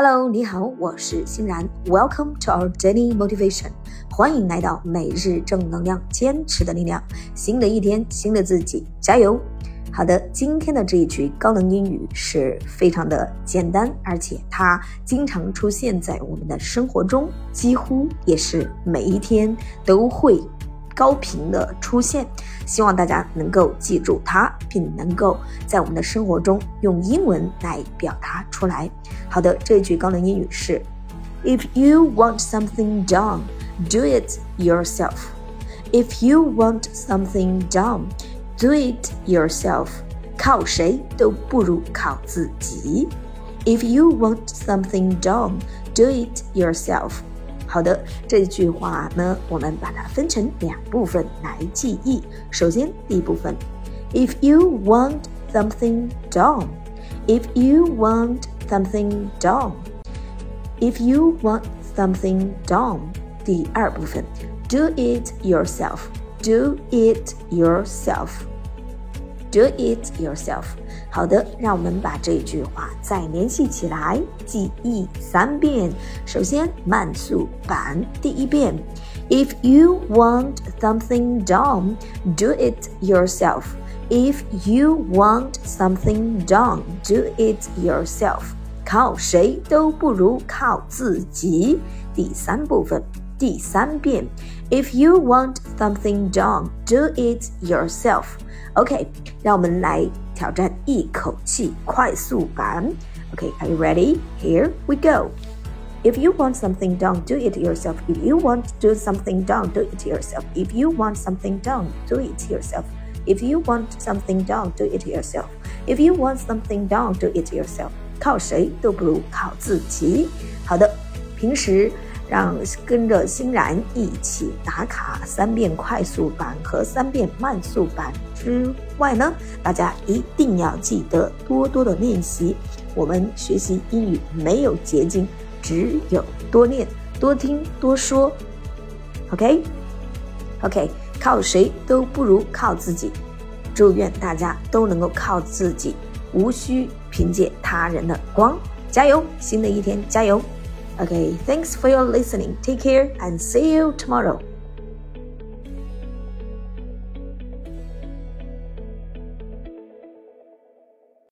Hello，你好，我是欣然。Welcome to our daily motivation，欢迎来到每日正能量，坚持的力量。新的一天，新的自己，加油！好的，今天的这一句高能英语是非常的简单，而且它经常出现在我们的生活中，几乎也是每一天都会。高频的出现，希望大家能够记住它，并能够在我们的生活中用英文来表达出来。好的，这一句高能英语是：If you want something done, do it yourself. If you want something done, do it yourself. 靠谁都不如靠自己。If you want something done, do it yourself. 好的，这句话呢，我们把它分成两部分来记忆。首先，第一部分，If you want something done，If you want something done，If you want something done。第二部分，Do it yourself，Do it yourself。 Do it yourself。好的，让我们把这句话再联系起来，记忆三遍。首先，慢速版第一遍：If you want something done, do it yourself. If you want something done, do it yourself. 靠谁都不如靠自己。第三部分， 第三遍：If you want something done, do it yourself. OK，让我们来挑战一口气快速版。OK，Are you ready? Here we go. If you want something done, do it yourself. If you want to do something done, do it yourself. If you want something done, do it yourself. If you want something done, do it yourself. If you want something done, do it yourself. 靠谁都不如靠自己。好的，平时。 让跟着欣然一起打卡三遍快速版和三遍慢速版之外呢，大家一定要记得多多的练习。我们学习英语没有捷径，只有多练、多听、多说。OK，OK，靠谁都不如靠自己。祝愿大家都能够靠自己，无需凭借他人的光。加油！新的一天，加油！Okay, thanks for your listening. Take care and see you tomorrow.